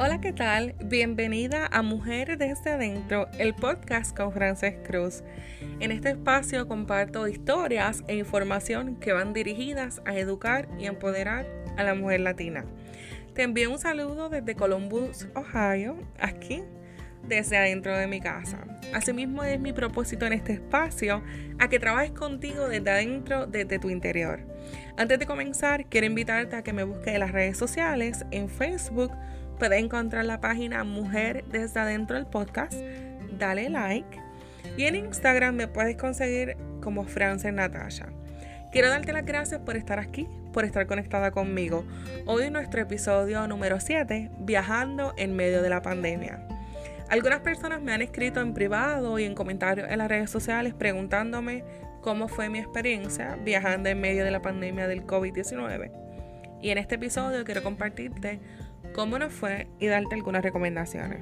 Hola, ¿qué tal? Bienvenida a Mujeres desde Adentro, el podcast con Frances Cruz. En este espacio comparto historias e información que van dirigidas a educar y empoderar a la mujer latina. Te envío un saludo desde Columbus, Ohio, aquí, desde adentro de mi casa. Asimismo es mi propósito en este espacio a que trabajes contigo desde adentro, desde tu interior. Antes de comenzar, quiero invitarte a que me busques en las redes sociales, en Facebook, Puedes encontrar la página Mujer desde adentro del podcast. Dale like. Y en Instagram me puedes conseguir como Frances Natasha. Quiero darte las gracias por estar aquí, por estar conectada conmigo. Hoy nuestro episodio número 7, Viajando en medio de la pandemia. Algunas personas me han escrito en privado y en comentarios en las redes sociales preguntándome cómo fue mi experiencia viajando en medio de la pandemia del COVID-19. Y en este episodio quiero compartirte cómo nos fue y darte algunas recomendaciones.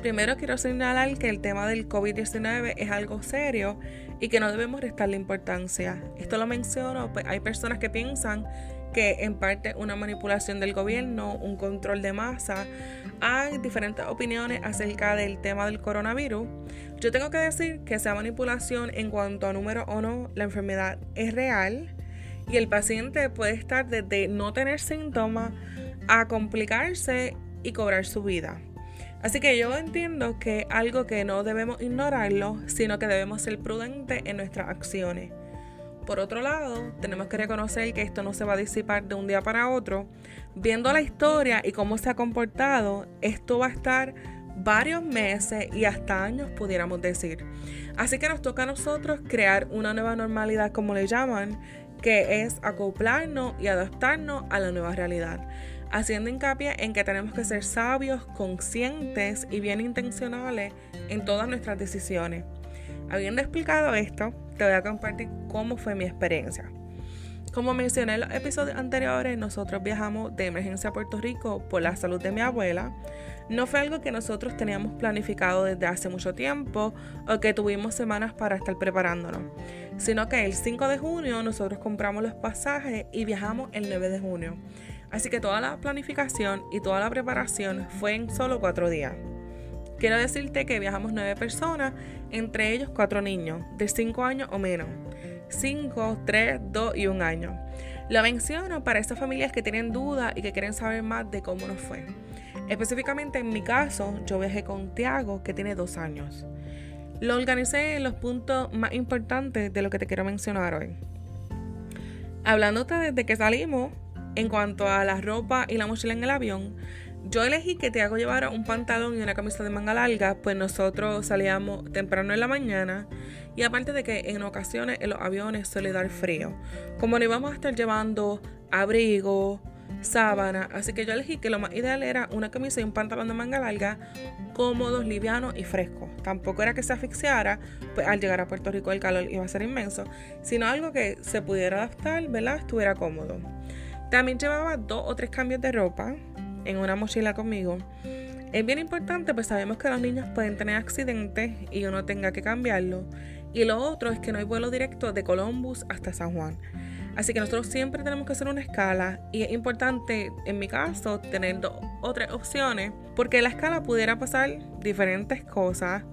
Primero quiero señalar que el tema del COVID-19 es algo serio y que no debemos restarle importancia. Esto lo menciono, pues hay personas que piensan que en parte una manipulación del gobierno, un control de masa. Hay diferentes opiniones acerca del tema del coronavirus. Yo tengo que decir que esa manipulación en cuanto a número o no, la enfermedad es real y el paciente puede estar desde no tener síntomas a complicarse y cobrar su vida. Así que yo entiendo que algo que no debemos ignorarlo, sino que debemos ser prudentes en nuestras acciones. Por otro lado, tenemos que reconocer que esto no se va a disipar de un día para otro. Viendo la historia y cómo se ha comportado, esto va a estar varios meses y hasta años, pudiéramos decir. Así que nos toca a nosotros crear una nueva normalidad, como le llaman, que es acoplarnos y adaptarnos a la nueva realidad haciendo hincapié en que tenemos que ser sabios, conscientes y bien intencionales en todas nuestras decisiones. Habiendo explicado esto, te voy a compartir cómo fue mi experiencia. Como mencioné en los episodios anteriores, nosotros viajamos de emergencia a Puerto Rico por la salud de mi abuela. No fue algo que nosotros teníamos planificado desde hace mucho tiempo o que tuvimos semanas para estar preparándonos, sino que el 5 de junio nosotros compramos los pasajes y viajamos el 9 de junio. Así que toda la planificación y toda la preparación fue en solo cuatro días. Quiero decirte que viajamos nueve personas, entre ellos cuatro niños de cinco años o menos. Cinco, tres, dos y un año. Lo menciono para esas familias que tienen dudas y que quieren saber más de cómo nos fue. Específicamente en mi caso, yo viajé con Tiago, que tiene dos años. Lo organicé en los puntos más importantes de lo que te quiero mencionar hoy. Hablándote desde que salimos, en cuanto a la ropa y la mochila en el avión, yo elegí que te hago llevar un pantalón y una camisa de manga larga, pues nosotros salíamos temprano en la mañana y aparte de que en ocasiones en los aviones suele dar frío. Como no íbamos a estar llevando abrigo, sábana, así que yo elegí que lo más ideal era una camisa y un pantalón de manga larga cómodos, livianos y frescos. Tampoco era que se asfixiara, pues al llegar a Puerto Rico el calor iba a ser inmenso, sino algo que se pudiera adaptar, ¿verdad? Estuviera cómodo. También llevaba dos o tres cambios de ropa en una mochila conmigo. Es bien importante, pues sabemos que los niños pueden tener accidentes y uno tenga que cambiarlo. Y lo otro es que no hay vuelo directo de Columbus hasta San Juan. Así que nosotros siempre tenemos que hacer una escala y es importante, en mi caso, tener dos o tres opciones porque en la escala pudiera pasar diferentes cosas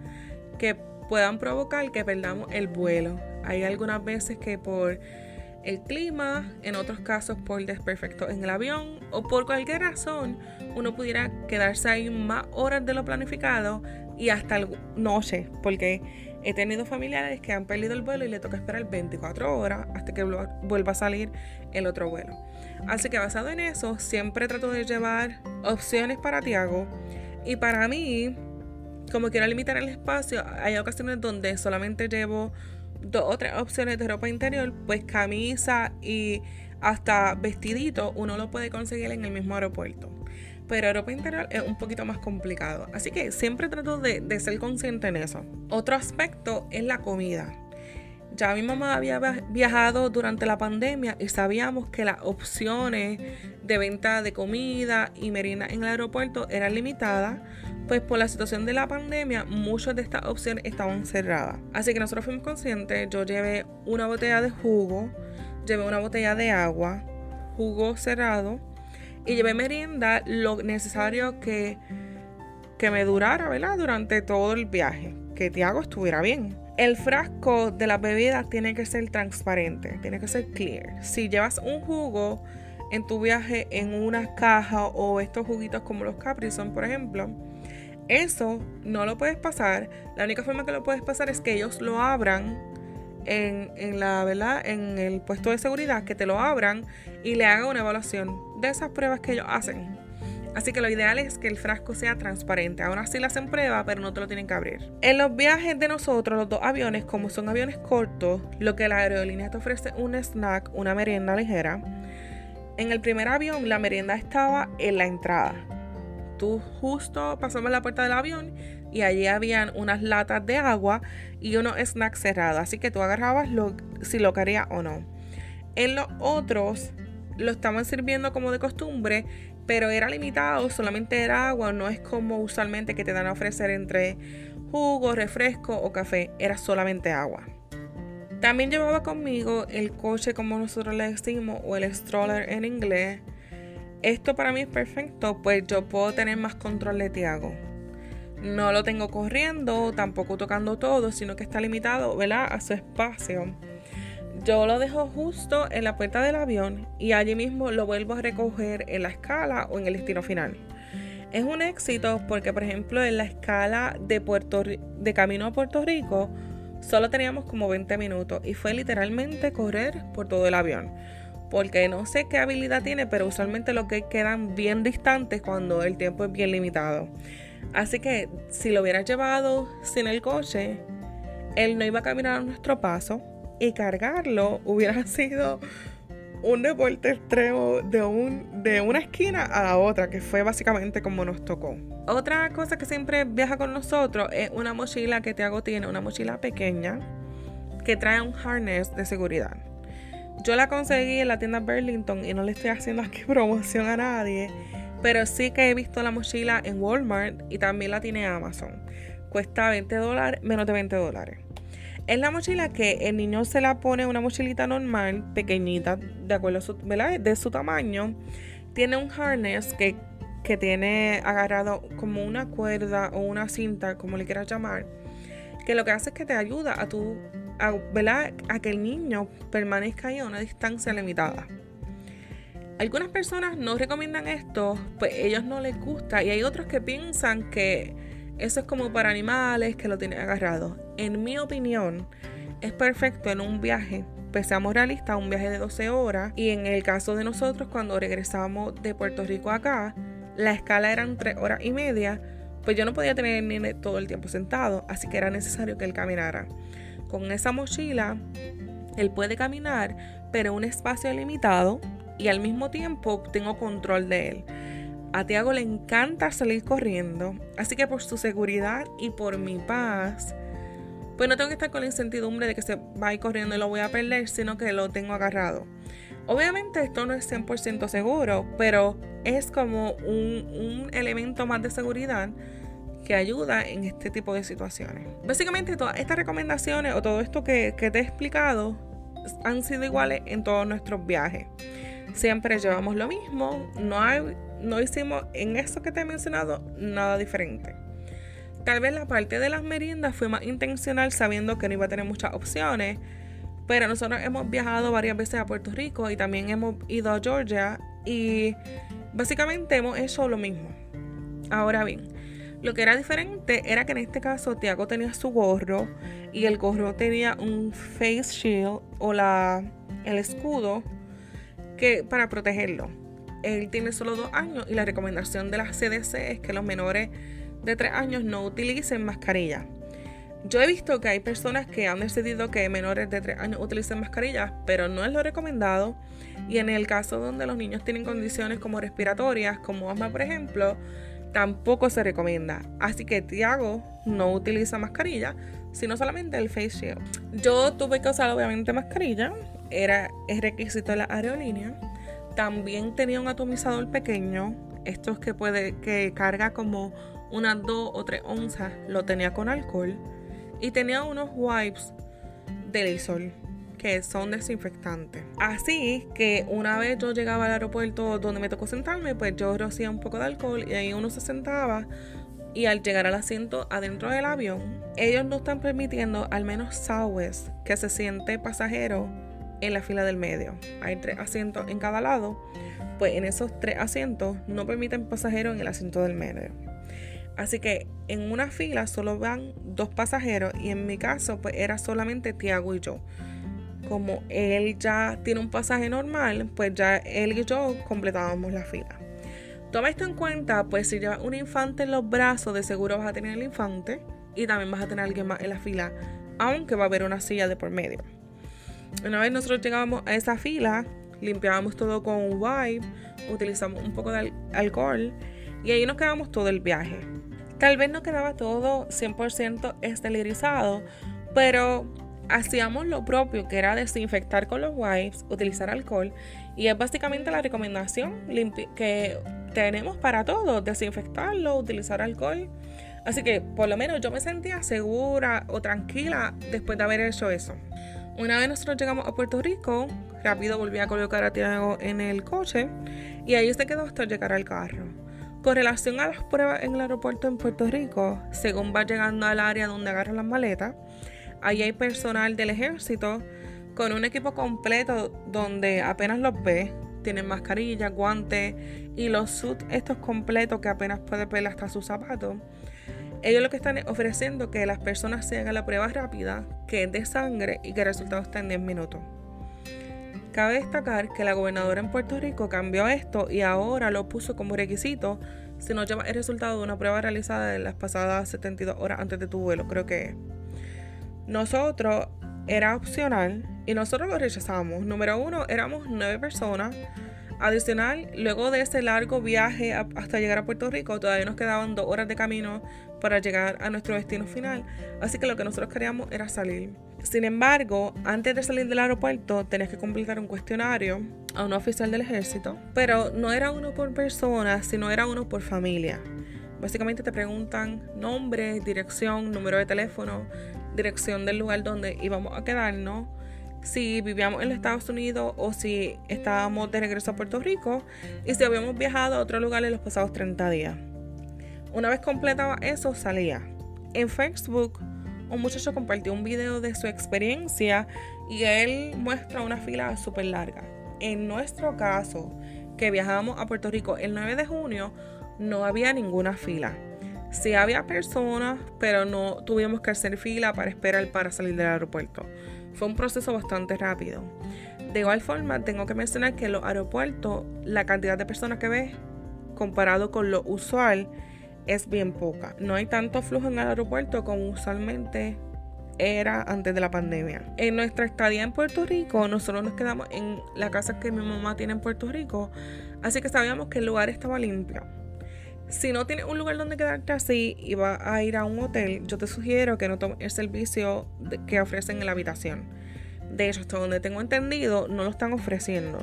que puedan provocar que perdamos el vuelo. Hay algunas veces que por el clima, en otros casos por desperfecto en el avión o por cualquier razón uno pudiera quedarse ahí más horas de lo planificado y hasta noche, porque he tenido familiares que han perdido el vuelo y le toca esperar 24 horas hasta que vuelva a salir el otro vuelo. Así que basado en eso, siempre trato de llevar opciones para Tiago y para mí, como quiero limitar el espacio, hay ocasiones donde solamente llevo dos o tres opciones de ropa interior, pues camisa y hasta vestidito uno lo puede conseguir en el mismo aeropuerto. Pero ropa interior es un poquito más complicado. Así que siempre trato de, de ser consciente en eso. Otro aspecto es la comida. Ya mi mamá había viajado durante la pandemia y sabíamos que las opciones de venta de comida y merienda en el aeropuerto eran limitadas pues por la situación de la pandemia, muchas de estas opciones estaban cerradas. Así que nosotros fuimos conscientes, yo llevé una botella de jugo, llevé una botella de agua, jugo cerrado, Y llevé merienda lo necesario que, que me durara, ¿verdad? Durante todo el viaje. Que Tiago estuviera bien. El frasco de las bebidas tiene que ser transparente, tiene que ser clear. Si llevas un jugo en tu viaje en una caja o estos juguitos como los Capri Sun, por ejemplo, eso no lo puedes pasar. La única forma que lo puedes pasar es que ellos lo abran en, la, ¿verdad? en el puesto de seguridad, que te lo abran y le hagan una evaluación de esas pruebas que ellos hacen. Así que lo ideal es que el frasco sea transparente. Aún así le hacen prueba, pero no te lo tienen que abrir. En los viajes de nosotros, los dos aviones, como son aviones cortos, lo que la aerolínea te ofrece un snack, una merienda ligera. En el primer avión, la merienda estaba en la entrada tú justo pasamos la puerta del avión y allí habían unas latas de agua y unos snacks cerrados. Así que tú agarrabas lo, si lo querías o no. En los otros lo estaban sirviendo como de costumbre, pero era limitado, solamente era agua, no es como usualmente que te dan a ofrecer entre jugo, refresco o café, era solamente agua. También llevaba conmigo el coche como nosotros le decimos o el stroller en inglés esto para mí es perfecto, pues yo puedo tener más control de Tiago. No lo tengo corriendo, tampoco tocando todo, sino que está limitado, ¿verdad? A su espacio. Yo lo dejo justo en la puerta del avión y allí mismo lo vuelvo a recoger en la escala o en el destino final. Es un éxito porque, por ejemplo, en la escala de, Puerto, de camino a Puerto Rico, solo teníamos como 20 minutos y fue literalmente correr por todo el avión porque no sé qué habilidad tiene, pero usualmente los que quedan bien distantes cuando el tiempo es bien limitado. Así que si lo hubieras llevado sin el coche, él no iba a caminar a nuestro paso y cargarlo hubiera sido un deporte extremo de, un, de una esquina a la otra, que fue básicamente como nos tocó. Otra cosa que siempre viaja con nosotros es una mochila que Tiago tiene, una mochila pequeña que trae un harness de seguridad. Yo la conseguí en la tienda Burlington y no le estoy haciendo aquí promoción a nadie, pero sí que he visto la mochila en Walmart y también la tiene Amazon. Cuesta 20 dólares, menos de 20 dólares. Es la mochila que el niño se la pone una mochilita normal, pequeñita, de acuerdo a su, de su tamaño. Tiene un harness que, que tiene agarrado como una cuerda o una cinta, como le quieras llamar, que lo que hace es que te ayuda a tu a, a que el niño permanezca ahí a una distancia limitada. Algunas personas no recomiendan esto, pues ellos no les gusta y hay otros que piensan que eso es como para animales que lo tienen agarrado. En mi opinión, es perfecto en un viaje, pues seamos realistas, un viaje de 12 horas y en el caso de nosotros cuando regresamos de Puerto Rico acá, la escala eran 3 horas y media, pues yo no podía tener el nene todo el tiempo sentado, así que era necesario que él caminara. Con esa mochila, él puede caminar, pero un espacio limitado y al mismo tiempo tengo control de él. A Tiago le encanta salir corriendo, así que por su seguridad y por mi paz, pues no tengo que estar con la incertidumbre de que se va a ir corriendo y lo voy a perder, sino que lo tengo agarrado. Obviamente esto no es 100% seguro, pero es como un, un elemento más de seguridad que ayuda en este tipo de situaciones. Básicamente todas estas recomendaciones o todo esto que, te he explicado han sido iguales en todos nuestros viajes. Siempre llevamos lo mismo, no, hay, no hicimos en eso que te he mencionado nada diferente. Tal vez la parte de las meriendas fue más intencional sabiendo que no iba a tener muchas opciones, pero nosotros hemos viajado varias veces a Puerto Rico y también hemos ido a Georgia y básicamente hemos hecho lo mismo. Ahora bien, lo que era diferente era que en este caso Tiago tenía su gorro y el gorro tenía un face shield o la, el escudo que, para protegerlo. Él tiene solo dos años y la recomendación de la CDC es que los menores de tres años no utilicen mascarilla. Yo he visto que hay personas que han decidido que menores de tres años utilicen mascarillas, pero no es lo recomendado. Y en el caso donde los niños tienen condiciones como respiratorias, como asma por ejemplo, tampoco se recomienda. Así que Tiago no utiliza mascarilla, sino solamente el face shield. Yo tuve que usar obviamente mascarilla, era el requisito de la aerolínea. También tenía un atomizador pequeño, estos que puede que carga como unas 2 o 3 onzas, lo tenía con alcohol y tenía unos wipes de Lysol que son desinfectantes. Así que una vez yo llegaba al aeropuerto donde me tocó sentarme, pues yo rocía un poco de alcohol y ahí uno se sentaba y al llegar al asiento adentro del avión, ellos no están permitiendo, al menos Southwest, que se siente pasajero en la fila del medio. Hay tres asientos en cada lado, pues en esos tres asientos no permiten pasajeros en el asiento del medio. Así que en una fila solo van dos pasajeros y en mi caso pues era solamente Tiago y yo. Como él ya tiene un pasaje normal, pues ya él y yo completábamos la fila. Toma esto en cuenta, pues si llevas un infante en los brazos, de seguro vas a tener el infante y también vas a tener alguien más en la fila, aunque va a haber una silla de por medio. Una vez nosotros llegábamos a esa fila, limpiábamos todo con un wipe, utilizamos un poco de alcohol y ahí nos quedamos todo el viaje. Tal vez no quedaba todo 100% esterilizado, pero hacíamos lo propio, que era desinfectar con los wipes, utilizar alcohol, y es básicamente la recomendación que tenemos para todo, desinfectarlo, utilizar alcohol. Así que por lo menos yo me sentía segura o tranquila después de haber hecho eso. Una vez nosotros llegamos a Puerto Rico, rápido volví a colocar a Tiago en el coche y ahí se quedó hasta llegar al carro. Con relación a las pruebas en el aeropuerto en Puerto Rico, según va llegando al área donde agarran las maletas, ahí hay personal del ejército con un equipo completo donde apenas los ve. Tienen mascarilla, guantes y los suits estos completos que apenas puede ver hasta sus zapatos. Ellos lo que están ofreciendo que las personas se hagan la prueba rápida, que es de sangre y que el resultado está en 10 minutos. Cabe destacar que la gobernadora en Puerto Rico cambió esto y ahora lo puso como requisito si no lleva el resultado de una prueba realizada en las pasadas 72 horas antes de tu vuelo, creo que. Nosotros era opcional y nosotros lo rechazamos. Número uno, éramos nueve personas. Adicional, luego de ese largo viaje hasta llegar a Puerto Rico, todavía nos quedaban dos horas de camino para llegar a nuestro destino final. Así que lo que nosotros queríamos era salir. Sin embargo, antes de salir del aeropuerto tenías que completar un cuestionario a un oficial del ejército, pero no era uno por persona, sino era uno por familia. Básicamente te preguntan nombre, dirección, número de teléfono, dirección del lugar donde íbamos a quedarnos, si vivíamos en los Estados Unidos o si estábamos de regreso a Puerto Rico y si habíamos viajado a otro lugar en los pasados 30 días. Una vez completaba eso, salía. En Facebook un muchacho compartió un video de su experiencia y él muestra una fila súper larga. En nuestro caso, que viajamos a Puerto Rico el 9 de junio, no había ninguna fila. Sí había personas, pero no tuvimos que hacer fila para esperar para salir del aeropuerto. Fue un proceso bastante rápido. De igual forma, tengo que mencionar que en los aeropuertos, la cantidad de personas que ves comparado con lo usual es bien poca. No hay tanto flujo en el aeropuerto como usualmente era antes de la pandemia. En nuestra estadía en Puerto Rico, nosotros nos quedamos en la casa que mi mamá tiene en Puerto Rico, así que sabíamos que el lugar estaba limpio. Si no tienes un lugar donde quedarte así y vas a ir a un hotel, yo te sugiero que no tomes el servicio que ofrecen en la habitación. De hecho, hasta donde tengo entendido, no lo están ofreciendo.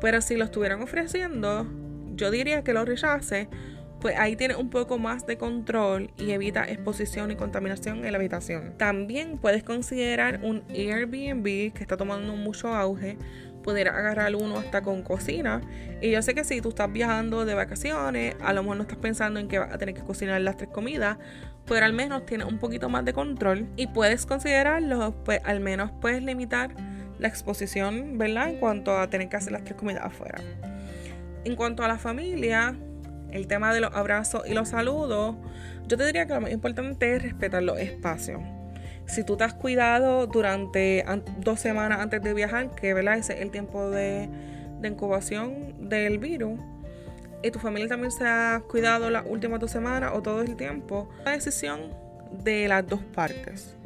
Pero si lo estuvieran ofreciendo, yo diría que lo rechace pues ahí tiene un poco más de control y evita exposición y contaminación en la habitación. También puedes considerar un Airbnb que está tomando mucho auge. Poder agarrar uno hasta con cocina. Y yo sé que si tú estás viajando de vacaciones, a lo mejor no estás pensando en que vas a tener que cocinar las tres comidas, pero al menos tienes un poquito más de control y puedes considerarlo, pues al menos puedes limitar la exposición, ¿verdad? En cuanto a tener que hacer las tres comidas afuera. En cuanto a la familia, el tema de los abrazos y los saludos, yo te diría que lo más importante es respetar los espacios. Si tú te has cuidado durante dos semanas antes de viajar, que ¿verdad? ese es el tiempo de, incubación del virus, y tu familia también se ha cuidado las últimas dos semanas o todo el tiempo, la decisión de las dos partes.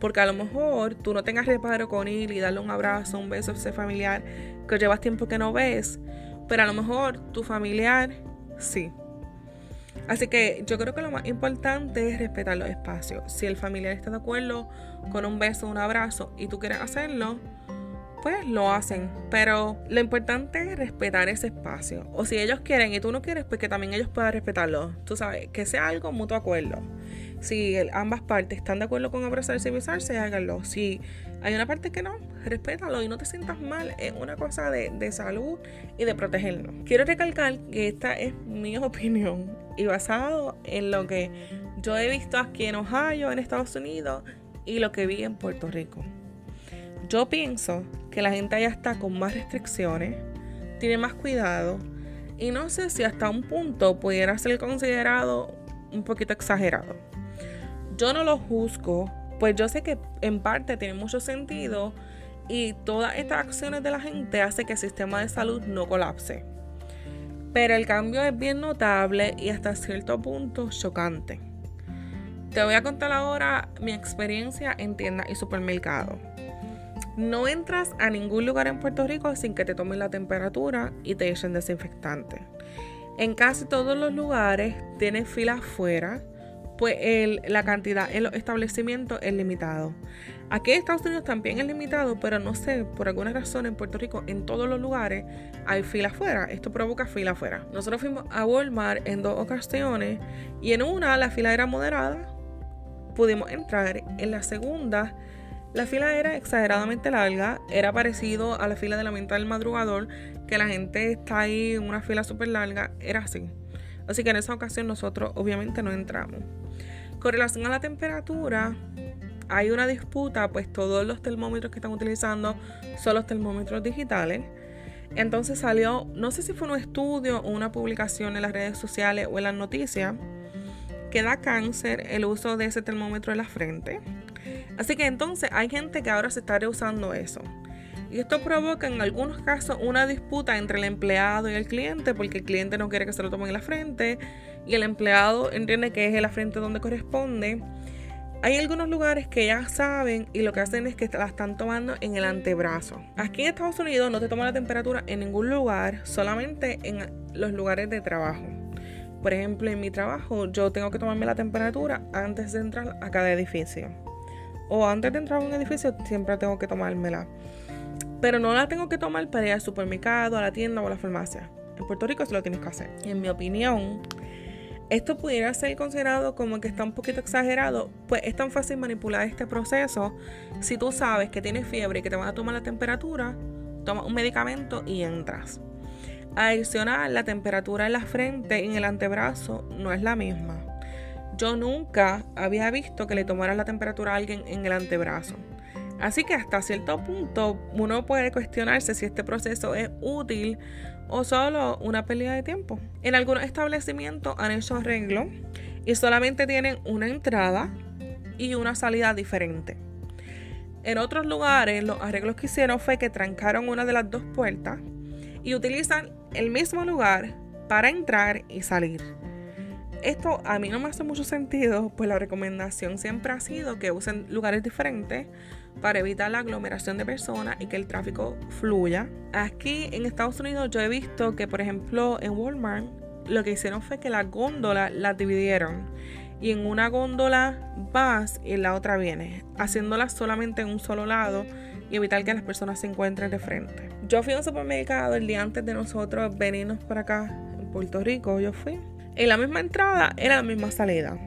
Porque a lo mejor tú no tengas reparo con él y darle un abrazo, un beso a ese familiar que llevas tiempo que no ves, pero a lo mejor tu familiar sí. Así que yo creo que lo más importante es respetar los espacios. Si el familiar está de acuerdo con un beso, un abrazo y tú quieres hacerlo, pues lo hacen. Pero lo importante es respetar ese espacio. O si ellos quieren y tú no quieres, pues que también ellos puedan respetarlo. Tú sabes, que sea algo mutuo acuerdo. Si ambas partes están de acuerdo con abrazarse y besarse, háganlo. Si hay una parte que no, respétalo y no te sientas mal. Es una cosa de, salud y de protegernos. Quiero recalcar que esta es mi opinión y basado en lo que yo he visto aquí en Ohio, en Estados Unidos, y lo que vi en Puerto Rico. Yo pienso que la gente allá está con más restricciones, tiene más cuidado, y no sé si hasta un punto pudiera ser considerado un poquito exagerado. Yo no lo juzgo, pues yo sé que en parte tiene mucho sentido y todas estas acciones de la gente hace que el sistema de salud no colapse. Pero el cambio es bien notable y hasta cierto punto chocante. Te voy a contar ahora mi experiencia en tiendas y supermercados. No entras a ningún lugar en Puerto Rico sin que te tomen la temperatura y te echen desinfectante. En casi todos los lugares tienes filas afuera, pues la cantidad en los establecimientos es limitado. Aquí en Estados Unidos también es limitado, pero no sé, por alguna razón en Puerto Rico, en todos los lugares hay fila afuera. Esto provoca fila afuera. Nosotros fuimos a Walmart en dos ocasiones y en una la fila era moderada, pudimos entrar. En la segunda, la fila era exageradamente larga, era parecido a la fila de la venta del madrugador, que la gente está ahí en una fila súper larga, era así. Así que en esa ocasión nosotros obviamente no entramos. Con relación a la temperatura, hay una disputa, pues todos los termómetros que están utilizando son los termómetros digitales. Entonces salió, no sé si fue un estudio o una publicación en las redes sociales o en las noticias, que da cáncer el uso de ese termómetro en la frente. Así que entonces hay gente que ahora se está reusando eso. Y esto provoca en algunos casos una disputa entre el empleado y el cliente, porque el cliente no quiere que se lo tomen en la frente y el empleado entiende que es en la frente donde corresponde. Hay algunos lugares que ya saben y lo que hacen es que la están tomando en el antebrazo. Aquí en Estados Unidos no te toman la temperatura en ningún lugar, solamente en los lugares de trabajo. Por ejemplo, en mi trabajo yo tengo que tomarme la temperatura antes de entrar a cada edificio. O antes de entrar a un edificio siempre tengo que tomármela. Pero no la tengo que tomar para ir al supermercado, a la tienda o a la farmacia. En Puerto Rico eso lo tienes que hacer. En mi opinión, esto pudiera ser considerado como que está un poquito exagerado, pues es tan fácil manipular este proceso. Si tú sabes que tienes fiebre y que te van a tomar la temperatura, toma un medicamento y entras. Adicional, la temperatura en la frente y en el antebrazo no es la misma. Yo nunca había visto que le tomara la temperatura a alguien en el antebrazo. Así que hasta cierto punto uno puede cuestionarse si este proceso es útil o solo una pérdida de tiempo. En algunos establecimientos han hecho arreglo y solamente tienen una entrada y una salida diferente. En otros lugares los arreglos que hicieron fue que trancaron una de las dos puertas y utilizan el mismo lugar para entrar y salir. Esto a mí no me hace mucho sentido, pues la recomendación siempre ha sido que usen lugares diferentes para evitar la aglomeración de personas y que el tráfico fluya. Aquí en Estados Unidos yo he visto que, por ejemplo, en Walmart lo que hicieron fue que las góndolas las dividieron y en una góndola vas y en la otra vienes, haciéndolas solamente en un solo lado y evitar que las personas se encuentren de frente. Yo fui a un supermercado el día antes de nosotros venirnos para acá, en Puerto Rico, yo fui. En la misma entrada era la misma salida.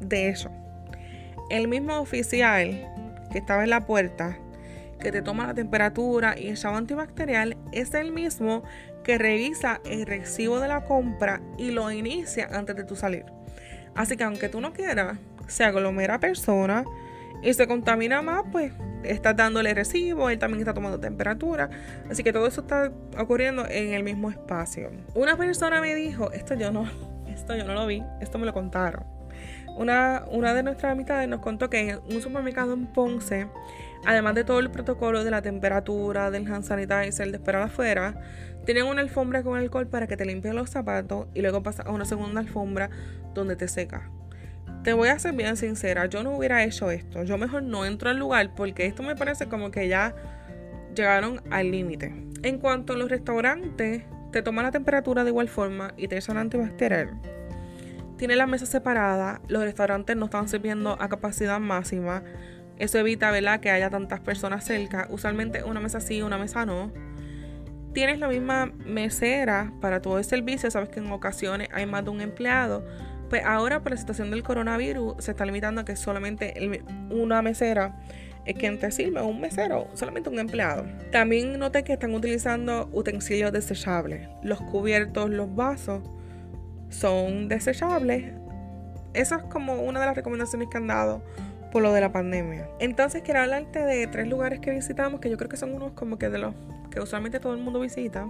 De hecho, el mismo oficial que estaba en la puerta, que te toma la temperatura y el jabón antibacterial, es el mismo que revisa el recibo de la compra y lo inicia antes de tu salir. Así que aunque tú no quieras, se aglomera persona y se contamina más, pues estás dándole recibo, él también está tomando temperatura. Así que todo eso está ocurriendo en el mismo espacio. Una persona me dijo, esto yo no, esto yo no lo vi, esto me lo contaron. Una, una de nuestras amistades nos contó que en un supermercado en Ponce, además de todo el protocolo de la temperatura, del hand sanitizer, de esperar afuera, tienen una alfombra con alcohol para que te limpien los zapatos y luego pasas a una segunda alfombra donde te seca. Te voy a ser bien sincera, yo no hubiera hecho esto. Yo mejor no entro al lugar porque esto me parece como que ya llegaron al límite. En cuanto a los restaurantes, te toman la temperatura de igual forma y te echan antibacterial. Tiene la mesa separada, los restaurantes no están sirviendo a capacidad máxima. Eso evita ¿verdad? que haya tantas personas cerca. Usualmente una mesa sí, una mesa no. Tienes la misma mesera para todo el servicio. Sabes que en ocasiones hay más de un empleado Pues ahora por la situación del coronavirus se está limitando a que solamente una mesera es quien te sirve, un mesero, solamente un empleado. También noté que están utilizando utensilios desechables. Los cubiertos, los vasos son desechables. Esa es como una de las recomendaciones que han dado por lo de la pandemia. Entonces quiero hablarte de tres lugares que visitamos que yo creo que son unos como que de los que usualmente todo el mundo visita.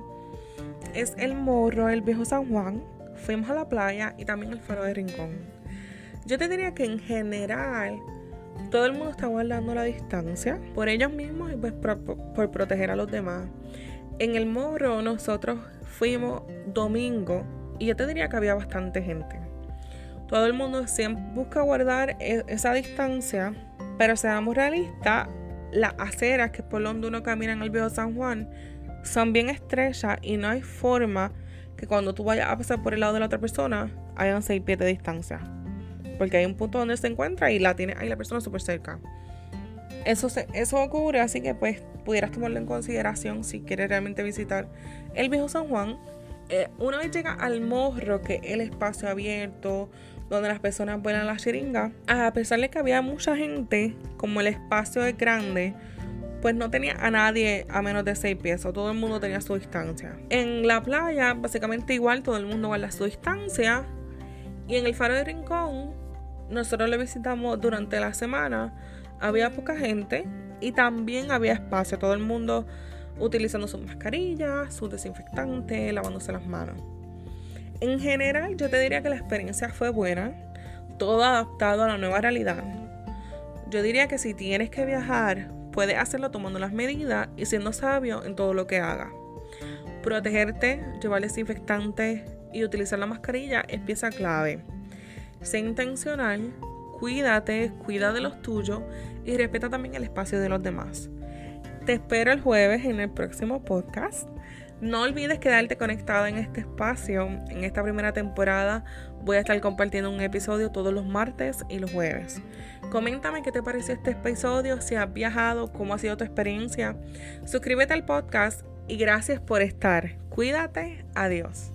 Es el Morro, el Viejo San Juan. Fuimos a la playa y también el Faro de Rincón. Yo te diría que en general todo el mundo está guardando la distancia por ellos mismos y pues por, proteger a los demás. En el morro nosotros fuimos domingo y yo te diría que había bastante gente. Todo el mundo siempre busca guardar e, esa distancia, pero seamos realistas, las aceras que por donde uno camina en el viejo San Juan son bien estrechas y no hay forma que cuando tú vayas a pasar por el lado de la otra persona hayan seis pies de distancia porque hay un punto donde se encuentra y la tiene ahí la persona súper cerca. Eso, eso ocurre, así que pues pudieras tomarlo en consideración si quieres realmente visitar el viejo San Juan. Eh, una vez llega al morro, que es el espacio abierto, donde las personas vuelan la chiringa, a pesar de que había mucha gente, como el espacio es grande, pues no tenía a nadie a menos de 6 pies, todo el mundo tenía su distancia. En la playa, básicamente igual, todo el mundo guarda su distancia. Y en el faro de Rincón, nosotros lo visitamos durante la semana, había poca gente y también había espacio, todo el mundo utilizando sus mascarillas, sus desinfectantes, lavándose las manos. En general, yo te diría que la experiencia fue buena, todo adaptado a la nueva realidad. Yo diría que si tienes que viajar, puedes hacerlo tomando las medidas y siendo sabio en todo lo que hagas. Protegerte, llevar desinfectantes y utilizar la mascarilla es pieza clave. Sé intencional, cuídate, cuida de los tuyos y respeta también el espacio de los demás. Te espero el jueves en el próximo podcast. No olvides quedarte conectada en este espacio. En esta primera temporada voy a estar compartiendo un episodio todos los martes y los jueves. Coméntame qué te pareció este episodio, si has viajado, cómo ha sido tu experiencia. Suscríbete al podcast y gracias por estar. Cuídate. Adiós.